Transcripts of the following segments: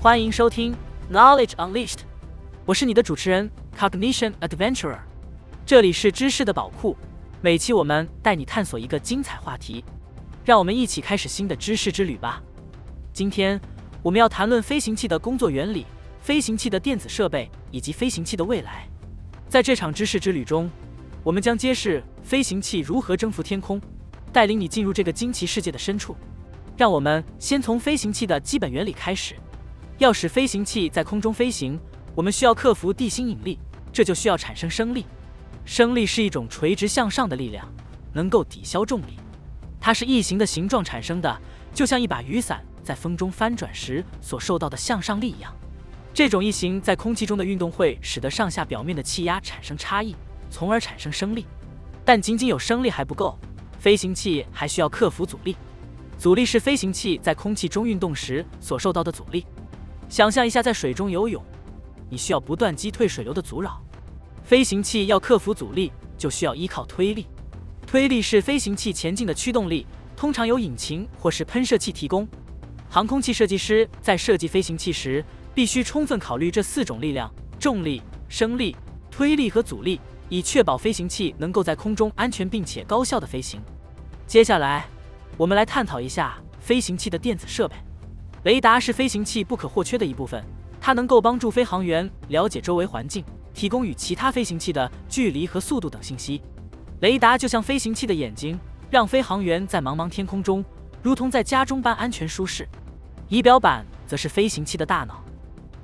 欢迎收听 Knowledge Unleashed，我是你的主持人 Cognition Adventurer，这里是知识的宝库，每期我们带你探索一个精彩话题，让我们一起开始新的知识之旅吧。今天我们要谈论飞行器的工作原理、飞行器的电子设备以及飞行器的未来。在这场知识之旅中，我们将揭示飞行器如何征服天空，带领你进入这个惊奇世界的深处。让我们先从飞行器的基本原理开始。要使飞行器在空中飞行，我们需要克服地心引力，这就需要产生升力。升力是一种垂直向上的力量，能够抵消重力。它是异形的形状产生的，就像一把雨伞在风中翻转时所受到的向上力一样。这种异形在空气中的运动会使得上下表面的气压产生差异，从而产生升力。但仅仅有升力还不够，飞行器还需要克服阻力。阻力是飞行器在空气中运动时所受到的阻力。想象一下，在水中游泳，你需要不断击退水流的阻扰。飞行器要克服阻力，就需要依靠推力。推力是飞行器前进的驱动力，通常由引擎或是喷射器提供。航空器设计师在设计飞行器时，必须充分考虑这四种力量：重力、升力、推力和阻力，以确保飞行器能够在空中安全并且高效的飞行。接下来，我们来探讨一下飞行器的电子设备。雷达是飞行器不可或缺的一部分，它能够帮助飞行员了解周围环境，提供与其他飞行器的距离和速度等信息。雷达就像飞行器的眼睛，让飞行员在茫茫天空中如同在家中般安全舒适。仪表板则是飞行器的大脑，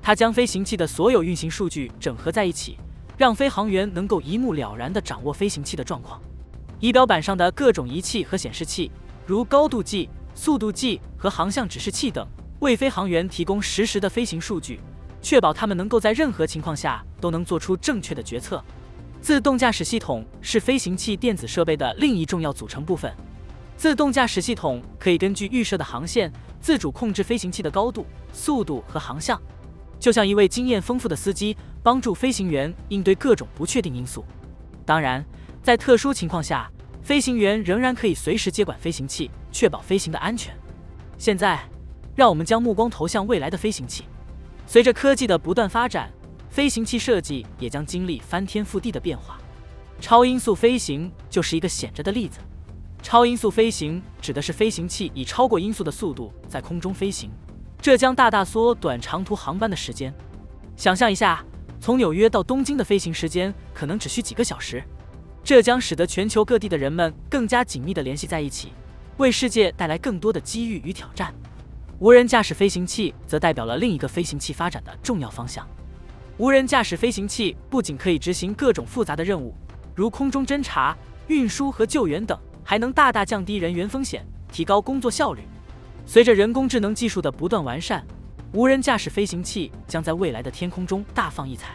它将飞行器的所有运行数据整合在一起，让飞行员能够一目了然地掌握飞行器的状况。仪表板上的各种仪器和显示器，如高度计、速度计和航向指示器等。为飞行员提供实时的飞行数据，确保他们能够在任何情况下都能做出正确的决策。自动驾驶系统是飞行器电子设备的另一重要组成部分。自动驾驶系统可以根据预设的航线，自主控制飞行器的高度、速度和航向，就像一位经验丰富的司机，帮助飞行员应对各种不确定因素。当然，在特殊情况下，飞行员仍然可以随时接管飞行器，确保飞行的安全。现在。让我们将目光投向未来的飞行器。随着科技的不断发展，飞行器设计也将经历翻天覆地的变化。超音速飞行就是一个显着的例子。超音速飞行指的是飞行器以超过音速的速度在空中飞行，这将大大缩短长途航班的时间。想象一下，从纽约到东京的飞行时间可能只需几个小时，这将使得全球各地的人们更加紧密地联系在一起，为世界带来更多的机遇与挑战。无人驾驶飞行器则代表了另一个飞行器发展的重要方向。无人驾驶飞行器不仅可以执行各种复杂的任务，如空中侦察、运输和救援等，还能大大降低人员风险，提高工作效率。随着人工智能技术的不断完善，无人驾驶飞行器将在未来的天空中大放异彩。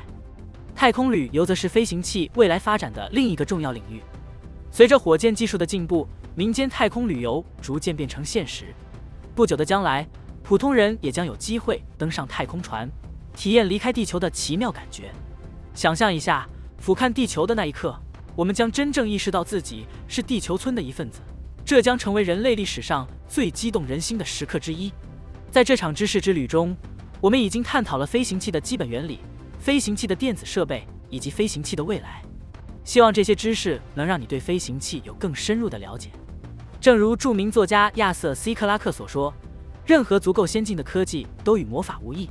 太空旅游则是飞行器未来发展的另一个重要领域。随着火箭技术的进步，民间太空旅游逐渐变成现实。不久的将来，普通人也将有机会登上太空船，体验离开地球的奇妙感觉。想象一下，俯瞰地球的那一刻，我们将真正意识到自己是地球村的一份子，这将成为人类历史上最激动人心的时刻之一。在这场知识之旅中，我们已经探讨了飞行器的基本原理、飞行器的电子设备以及飞行器的未来。希望这些知识能让你对飞行器有更深入的了解。正如著名作家亚瑟 ·C· 克拉克所说：“任何足够先进的科技都与魔法无异。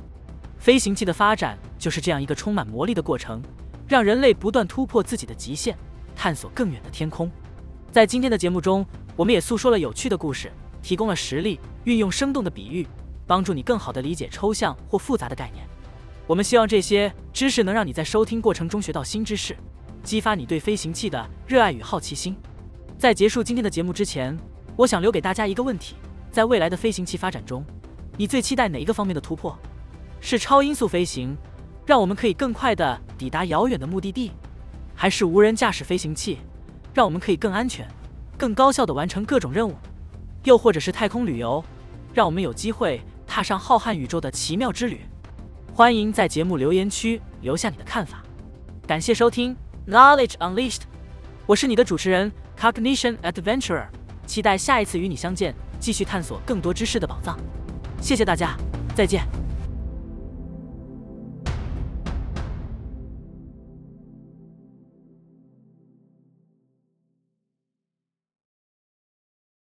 飞行器的发展就是这样一个充满魔力的过程，让人类不断突破自己的极限，探索更远的天空。”在今天的节目中，我们也诉说了有趣的故事，提供了实例，运用生动的比喻，帮助你更好地理解抽象或复杂的概念。我们希望这些知识能让你在收听过程中学到新知识，激发你对飞行器的热爱与好奇心。在结束今天的节目之前，我想留给大家一个问题：在未来的飞行器发展中，你最期待哪一个方面的突破？是超音速飞行，让我们可以更快地抵达遥远的目的地，还是无人驾驶飞行器，让我们可以更安全、更高效地完成各种任务？又或者是太空旅游，让我们有机会踏上浩瀚宇宙的奇妙之旅？欢迎在节目留言区留下你的看法。感谢收听 Knowledge Unleashed，我是你的主持人 Cognition Adventurer，期待下一次与你相见，继续探索更多知识的宝藏。谢谢大家，再见。